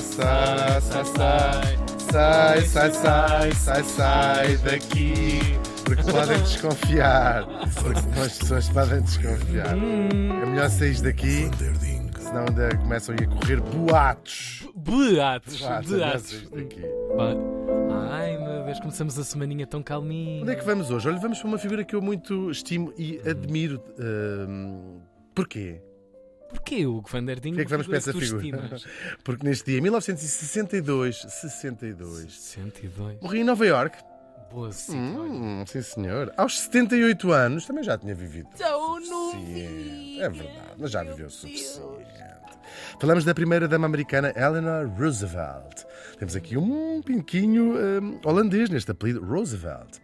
Sai, sai, sai, sai, sai, sai, sai, sai daqui. Porque podem desconfiar. Porque as pessoas podem desconfiar. É melhor sair daqui, senão ainda começam a correr boatos. Boatos, é daqui. Ai meu Deus, começamos a semaninha tão calminha. Onde é que vamos hoje? Olha, vamos para uma figura que eu muito estimo e admiro. Hum, porquê? Porquê o Van der Ding? Porquê é que vamos para essa figura? Porque neste dia, 1962, 62, 102. morri em Nova York. Boa sim. Hum, sim, senhor. Aos 78 anos, também já tinha vivido. Tão Suficiente. É verdade, mas já viveu o suficiente. Falamos da primeira dama americana, Eleanor Roosevelt. Temos aqui um pinquinho hum, holandês neste apelido, Roosevelt.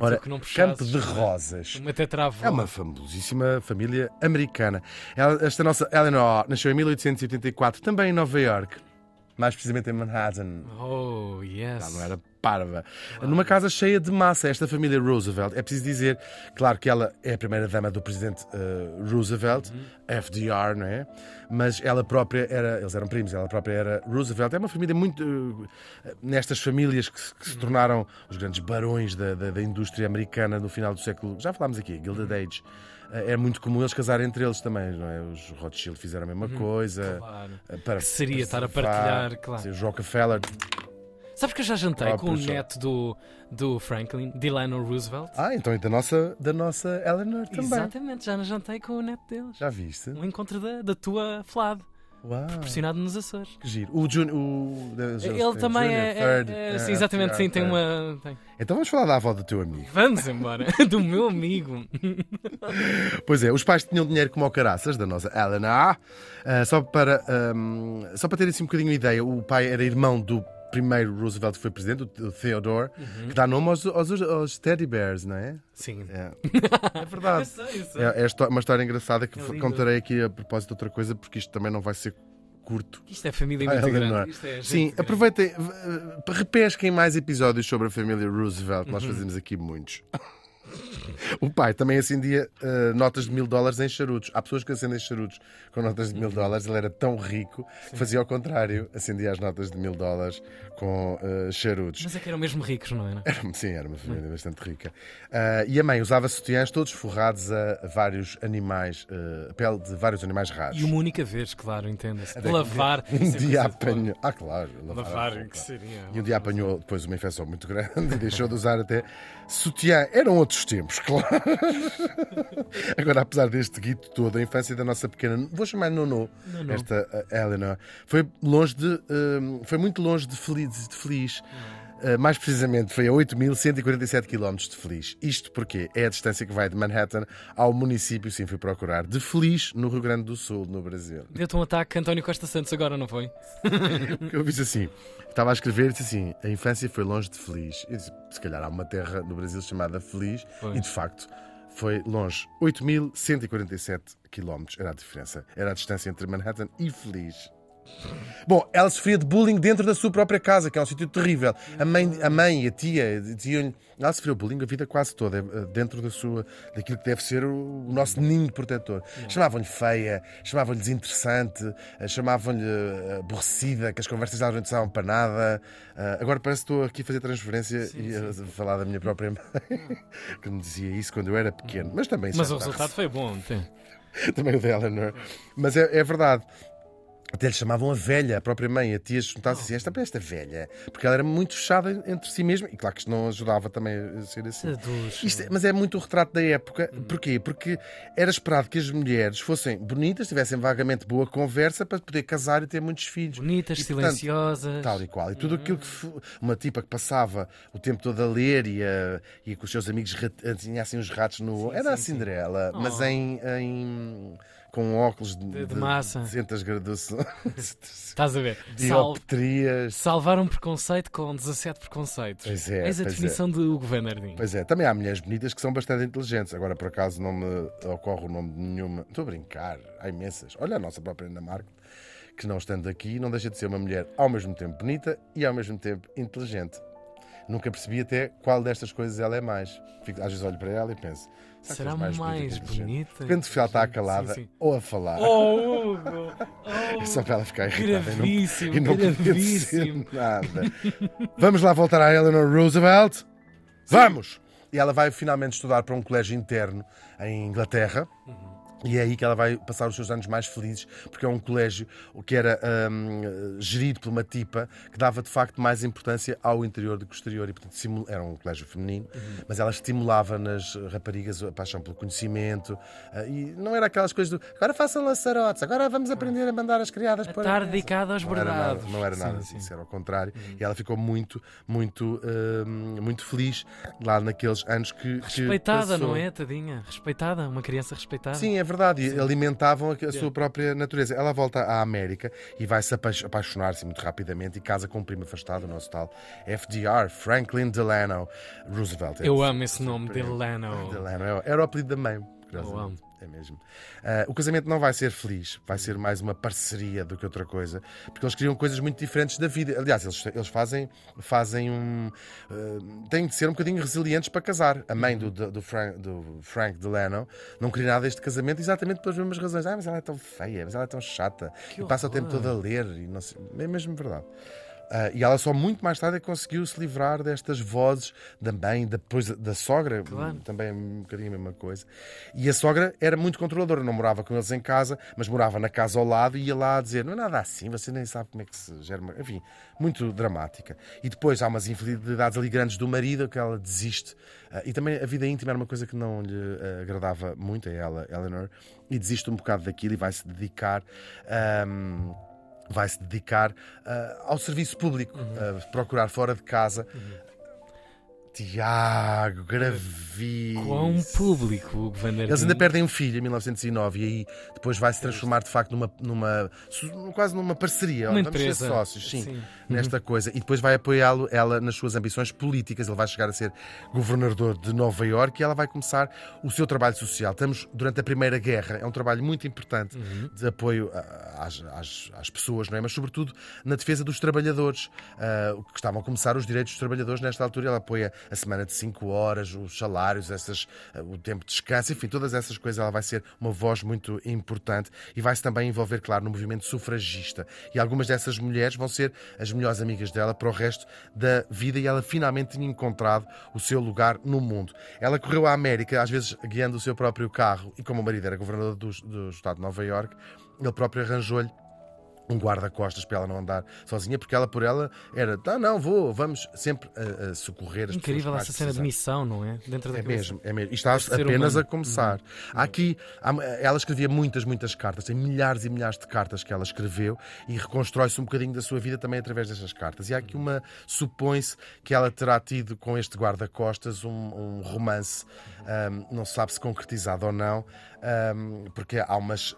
Ora, que não Campo de né? Rosas. Uma tetravó. É uma famosíssima família americana. Esta nossa Eleanor nasceu em 1884, também em Nova York. Mais precisamente em Manhattan. Oh, yes. Ela não era parva. Numa casa cheia de massa, esta família Roosevelt. É preciso dizer, claro que ela é a primeira dama do presidente eh, Roosevelt, FDR, não é? Mas ela própria era, eles eram primos, ela própria era Roosevelt. É uma família muito. eh, nestas famílias que, se- que se tornaram os grandes barões da, da- da indústria americana no final do século. Já falámos aqui, Gilded Age. Eh, É muito comum eles casarem entre eles também, não é? Os Rothschild fizeram a mesma coisa. Claro. Para Que seria estar a partilhar, claro. Os Rockefeller. Sabes que eu já jantei Ah, com o neto do, do Franklin, Delano Roosevelt? Ah, então e da nossa, da nossa Eleanor também. Exatamente, já jantei com o neto deles. Já viste? Um encontro da, da tua Flad, Uau, pressionado nos Açores. que giro. O Junior. O, Ele também é, é- é- é, sim, exatamente, sim, tem uma. Então vamos falar da avó do teu amigo. Vamos embora, do meu amigo. Pois é, os pais tinham dinheiro como ao caraças, da nossa Eleanor. Ah, só, para, ahm, só para ter assim um bocadinho de ideia, o pai era irmão do primeiro Roosevelt que foi presidente, o Theodore, Uhum. que dá nome aos, aos, aos teddy bears, não é? Sim. É, é verdade. Eu sei, eu sei. É, é uma história engraçada que É contarei aqui a propósito de outra coisa, porque isto também não vai ser curto. Isto é família Ah, muito grande. Isto é gente Sim, grande. aproveitem, repesquem mais episódios sobre a família Roosevelt, nós fazemos aqui muitos. O pai também acendia eh, notas de mil dólares em charutos. Há pessoas que acendem charutos com notas de mil dólares. Ele era tão rico que fazia ao contrário, acendia as notas de mil dólares com eh, charutos. Mas é que eram mesmo ricos, não era? Era- Sim, era uma família bastante rica. Ah, e a mãe usava sutiãs todos forrados a vários animais, a pele de vários animais raros. E uma única vez, claro, entenda-se. Lavar. Um sempre dia apanhou. Ah, claro. lavar Lavar, roupa. que seria. E um dia apanhou depois uma infecção muito grande e deixou de usar até sutiã. Eram outros tempos, claro. Agora, apesar deste guito todo, a infância da nossa pequena, vou chamar Nono, Nono. esta uh, Eleanor, foi longe de. um, foi muito longe de feliz. De feliz. Mais precisamente, foi a 8.147 km de Feliz. Isto porque é a distância que vai de Manhattan ao município, sim, fui procurar, de Feliz, no Rio Grande do Sul, no Brasil. Deu-te um ataque António Costa Santos agora, não foi? Eu disse assim, estava a escrever e disse assim: a infância foi longe de feliz. Eu disse, se calhar há uma terra no Brasil chamada Feliz, Pois. e de facto foi longe. 8.147 quilómetros era a diferença. Era a distância entre Manhattan e Feliz. Bom, ela sofria de bullying dentro da sua própria casa, que é um sítio terrível. A mãe, a mãe e a tia diziam-lhe. Ela sofreu bullying a vida quase toda, eh, dentro da sua, daquilo que deve ser o, o nosso ninho protetor. Chamavam-lhe feia, chamavam-lhe desinteressante, eh, chamavam-lhe eh, aborrecida, que as conversas dela não interessavam para nada. Agora parece que estou aqui a fazer transferência e a falar da minha própria mãe, que me dizia isso quando eu era pequeno. Mas também Mas é o resultado foi bom. tem. também o da Eleanor. Mas é, é verdade. Até lhe chamavam a velha, a própria mãe, a tia juntasse assim, esta, esta velha, porque ela era muito fechada entre si mesma, e claro que isto não ajudava também a ser assim. Isto é- mas é muito o retrato da época. Porquê? Porque era esperado que as mulheres fossem bonitas, tivessem vagamente boa conversa para poder casar e ter muitos filhos. Bonitas, E, portanto, silenciosas. Tal e qual. E tudo aquilo que uma tipa que passava o tempo todo a ler e, a, e com os seus amigos assim uns ratos no. era a sim, sim. Cinderela, mas Oh. em, em- com óculos de, De- de massa. 200 graduações, Estás a ver? Sal... dioptrias. Salvar um preconceito com 17 preconceitos. Pois é, Eis a pois definição de Hugo Van der Ding. Pois é, também há mulheres bonitas que são bastante inteligentes. Agora, por acaso, não me ocorre o nome de nenhuma. Estou a brincar, há imensas. Olha a nossa própria Ana Marco, que não estando aqui, não deixa de ser uma mulher ao mesmo tempo bonita e ao mesmo tempo inteligente. Nunca percebi até qual destas coisas ela é mais. Fico, às vezes olho para ela e penso. Será mais, és bonita e inteligente?" bonita? Quando ela está calada Sim, sim. ou a falar. Oh, Hugo! Oh, É só para ela ficar irritada e não- e não dizer nada. Vamos lá voltar à Eleanor Roosevelt? Vamos! E ela vai finalmente estudar para um colégio interno em Inglaterra. E é aí que ela vai passar os seus anos mais felizes, porque é um colégio que era hum, gerido por uma tipa que dava de facto mais importância ao interior do que ao exterior. E, portanto, era um colégio feminino, mas ela estimulava nas raparigas a paixão pelo conhecimento. ah, e não era aquelas coisas do agora façam laçarotes, agora vamos aprender a mandar as criadas para. Estar dedicada aos Não era nada, bordados. não era nada Sim, disso, sim. era ao contrário. E ela ficou muito, muito, hum, muito feliz lá naqueles anos que. que Respeitada, passou. não é, tadinha? Respeitada, uma criança respeitada. Sim, é verdade. E alimentavam a, a sua própria natureza. Ela volta à América e vai se apa- apaixonar-se muito rapidamente e casa com um primo afastado, o nosso tal FDR, Franklin Delano Roosevelt. Eu amo esse nome, Delano. Delano. é- Era o apelido da mãe. Curiosamente. É mesmo. Ah, o casamento não vai ser feliz, vai ser mais uma parceria do que outra coisa, porque eles criam coisas muito diferentes da vida. Aliás, eles, eles fazem, fazem um. ah, têm de ser um bocadinho resilientes para casar. A mãe do, do, do Frank, do Frank Delano não queria nada deste casamento exatamente pelas mesmas razões. Ah, mas ela é tão feia, mas ela é tão chata, Que e passa o tempo horror. todo a ler, e não sei, é mesmo verdade. Ah, e ela só muito mais tarde é conseguiu se livrar destas vozes mãe, depois da, sogra, Claro. também é um bocadinho a mesma coisa. E a sogra era muito controladora, não morava com eles em casa, mas morava na casa ao lado e ia lá a dizer: não é nada assim, você nem sabe como é que se gera. uma-" Enfim, muito dramática. E depois há umas infidelidades ali grandes do marido que ela desiste. Ah, e também a vida íntima era uma coisa que não lhe ah, agradava muito a ela, Eleanor, e desiste um bocado daquilo e vai se dedicar. ahm, vai se dedicar ah, ao serviço público, a procurar fora de casa. Tiago, gravíssimo. Quão público, Hugo Van der Eles ainda perdem um filho em 1909 e aí depois vai se transformar de facto numa, numa quase numa parceria. Uma Vamos ser empresa. sócios, sim, Sim. nesta coisa. E depois vai apoiá-lo ela nas suas ambições políticas. Ele vai chegar a ser governador de Nova Iorque e ela vai começar o seu trabalho social. Estamos durante a Primeira Guerra, é um trabalho muito importante de apoio às, às- às pessoas, não é? Mas sobretudo na defesa dos trabalhadores, ah, que estavam a começar os direitos dos trabalhadores nesta altura. Ela apoia a semana de 5 horas, os salários, essas, ah, o tempo de descanso, enfim, todas essas coisas. Ela vai ser uma voz muito importante e vai-se também envolver, claro, no movimento sufragista. E algumas dessas mulheres vão ser as melhores amigas dela para o resto da vida e ela finalmente tinha encontrado o seu lugar no mundo. Ela correu à América, às vezes guiando o seu próprio carro, e como o marido era governador do, do estado de Nova Iorque, ele próprio arranjou-lhe um guarda-costas para ela não andar sozinha, porque ela por ela era, não, não, vou, vamos sempre a, a socorrer as Incrível pessoas essa cena de missão, não é? Dentro da É mesmo, é mesmo. E está apenas humano. a começar. Há aqui, há- ela escrevia muitas, muitas cartas, tem milhares e milhares de cartas que ela escreveu e reconstrói-se um bocadinho da sua vida também através destas cartas. E há aqui uma, supõe-se que ela terá tido com este guarda-costas um, um romance, ahm, não se sabe se concretizado ou não, ahm, porque há umas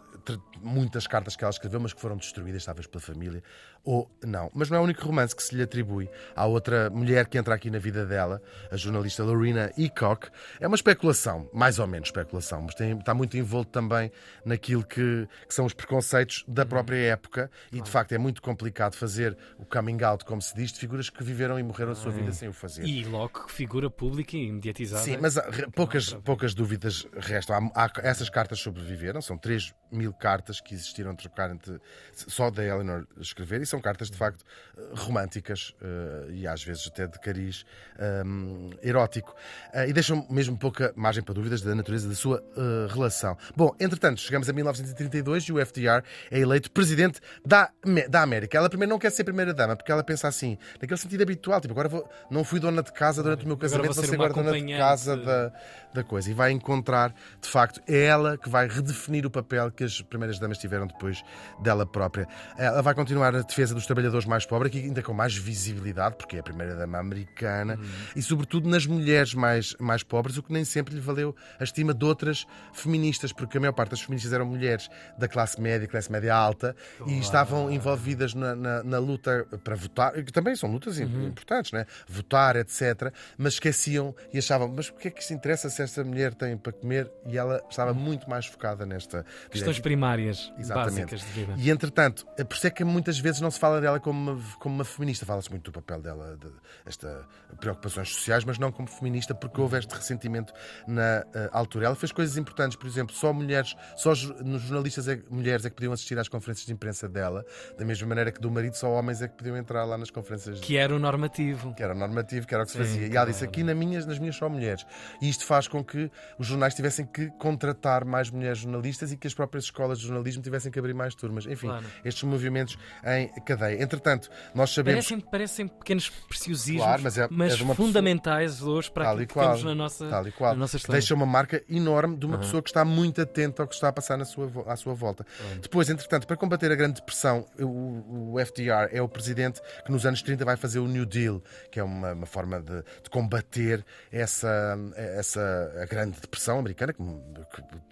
muitas cartas que ela escreveu, mas que foram destruídas, talvez pela família, ou não. Mas não é o único romance que se lhe atribui. Há outra mulher que entra aqui na vida dela, a jornalista Lorena Eacock. É uma especulação, mais ou menos especulação, mas tem- está muito envolto também naquilo que, que são os preconceitos da própria época e, de facto, é muito complicado fazer o coming out, como se diz, de figuras que viveram e morreram a sua vida sem o fazer. E logo figura pública e mediatizada. Sim, mas há re- poucas, poucas dúvidas restam. Há, há- essas cartas sobreviveram, são 3 mil cartas que existiram trocar entre, só da Eleanor escrever, e são cartas de facto eh, românticas eh, e às vezes até de cariz ehm, erótico. Eh, e deixam mesmo pouca margem para dúvidas da natureza da sua relação. Bom, entretanto, chegamos a 1932 e o FDR é eleito presidente da, da América. Ela primeiro não quer ser primeira-dama, porque ela pensa assim, naquele sentido habitual, tipo, agora vou, não fui dona de casa durante o meu Agora casamento, vou vou ser ser uma agora dona de casa da, da coisa. E vai encontrar, de facto, é ela que vai redefinir o papel que as primeiras damas tiveram depois dela própria. Ela vai continuar a defesa dos trabalhadores mais pobres, aqui ainda com mais visibilidade, porque é a primeira dama americana, e sobretudo nas mulheres mais, mais pobres, o que nem sempre lhe valeu a estima de outras feministas, porque a maior parte das feministas eram mulheres da classe média, classe média alta, e estavam envolvidas na, na- na luta para votar, que também são lutas im- importantes, né? votar, etc. Mas esqueciam e achavam, mas o que é que se interessa se esta mulher tem para comer? E ela estava muito mais focada nesta questões primárias, Exatamente. básicas de vida. E entretanto, é por isso é que muitas vezes não se fala dela como uma, como uma feminista. Fala-se muito do papel dela, de esta preocupações sociais, mas não como feminista, porque houve este ressentimento na uh, altura. Ela fez coisas importantes, por exemplo, só mulheres, só nos jornalistas é, mulheres é que podiam assistir às conferências de imprensa dela, da mesma maneira que do marido só homens é que podiam entrar lá nas conferências. Que era o normativo. Que era o normativo, que era o que se Sim, fazia. E ela claro. disse: aqui na minhas, nas minhas só mulheres. E isto faz com que os jornais tivessem que contratar mais mulheres jornalistas e que as próprias escolas de jornalismo tivessem que abrir mais turmas. Enfim, Claro. estes movimentos em cadeia. Entretanto, nós sabemos. Parecem, parecem pequenos preciosismos, Claro, mas é- é uma pessoa- fundamentais hoje para aquilo que qual, temos na nossa, tal e qual. na nossa Que deixa uma marca enorme de uma pessoa que está muito atenta ao que está a passar na sua, à sua volta. Depois, entretanto, para combater a Grande Depressão, o, o FDR é o presidente que nos anos 30 vai fazer o New Deal, que é uma, uma forma de, de combater essa, essa a Grande Depressão americana, que,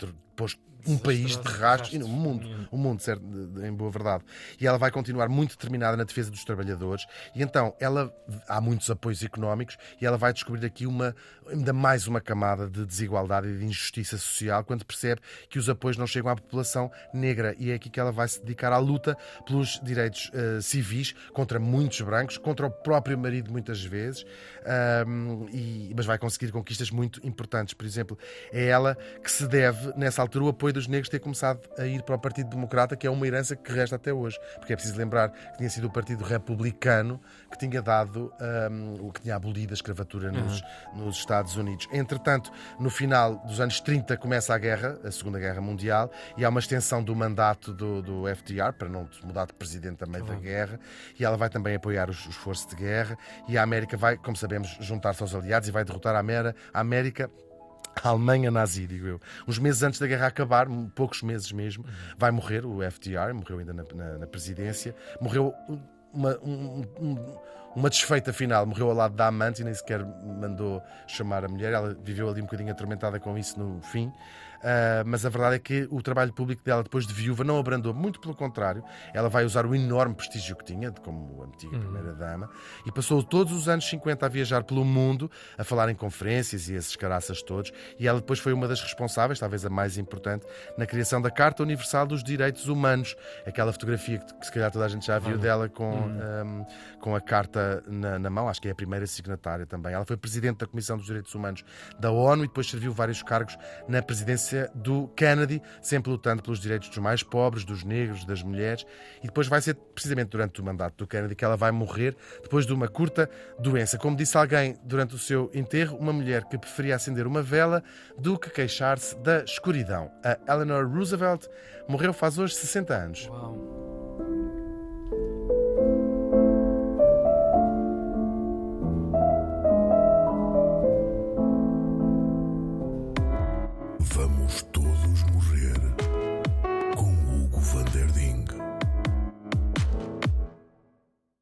que pôs um país de rastros, e no mundo, o mundo, certo, em boa verdade. E ela vai continuar muito determinada na defesa dos trabalhadores. E então, ela há muitos apoios económicos e ela vai descobrir aqui uma ainda mais uma camada de desigualdade e de injustiça social quando percebe que os apoios não chegam à população negra. E é aqui que ela vai se dedicar à luta pelos direitos eh, civis contra muitos brancos, contra o próprio marido muitas vezes, Ahm, e- mas vai conseguir conquistas muito importantes. Por exemplo, é ela que se deve, nessa altura, o apoio dos negros ter começado a ir para o Partido Democrata, que é uma herança que resta até hoje. Porque é preciso lembrar que tinha sido o Partido Republicano que tinha dado, ahm, o que tinha abolido a escravatura nos, nos Estados Unidos. Entretanto, no final dos anos 30 começa a guerra, a Segunda Guerra Mundial, e há uma extensão do mandato do, do FDR, para não mudar de presidente a meio da guerra, e ela vai também apoiar os, os esforços de guerra, e a América vai, como sabemos, juntar-se aos aliados e vai derrotar a América a Alemanha nazi, digo eu. Uns meses antes da guerra acabar, poucos meses mesmo, vai morrer o FDR, morreu ainda na, na- na presidência. Morreu uma, um- um- uma desfeita final, morreu ao lado da amante e nem sequer mandou chamar a mulher. Ela viveu ali um bocadinho atormentada com isso no fim. Ah, mas a verdade é que o trabalho público dela, depois de viúva, não abrandou, muito pelo contrário. Ela vai usar o enorme prestígio que tinha, de como antiga primeira-dama, e passou todos os anos 50 a viajar pelo mundo, a falar em conferências e esses caraças todos. E ela depois foi uma das responsáveis, talvez a mais importante, na criação da Carta Universal dos Direitos Humanos. Aquela fotografia que, que se calhar toda a gente já viu dela com, ahm, com a carta na, na mão, acho que é a primeira signatária também. Ela foi presidente da Comissão dos Direitos Humanos da ONU e depois serviu vários cargos na presidência do Kennedy, sempre lutando pelos direitos dos mais pobres, dos negros, das mulheres. E depois vai ser precisamente durante o mandato do Kennedy que ela vai morrer depois de uma curta doença. Como disse alguém durante o seu enterro, uma mulher que preferia acender uma vela do que queixar-se da escuridão. A Eleanor Roosevelt morreu faz hoje 60 anos. Uau.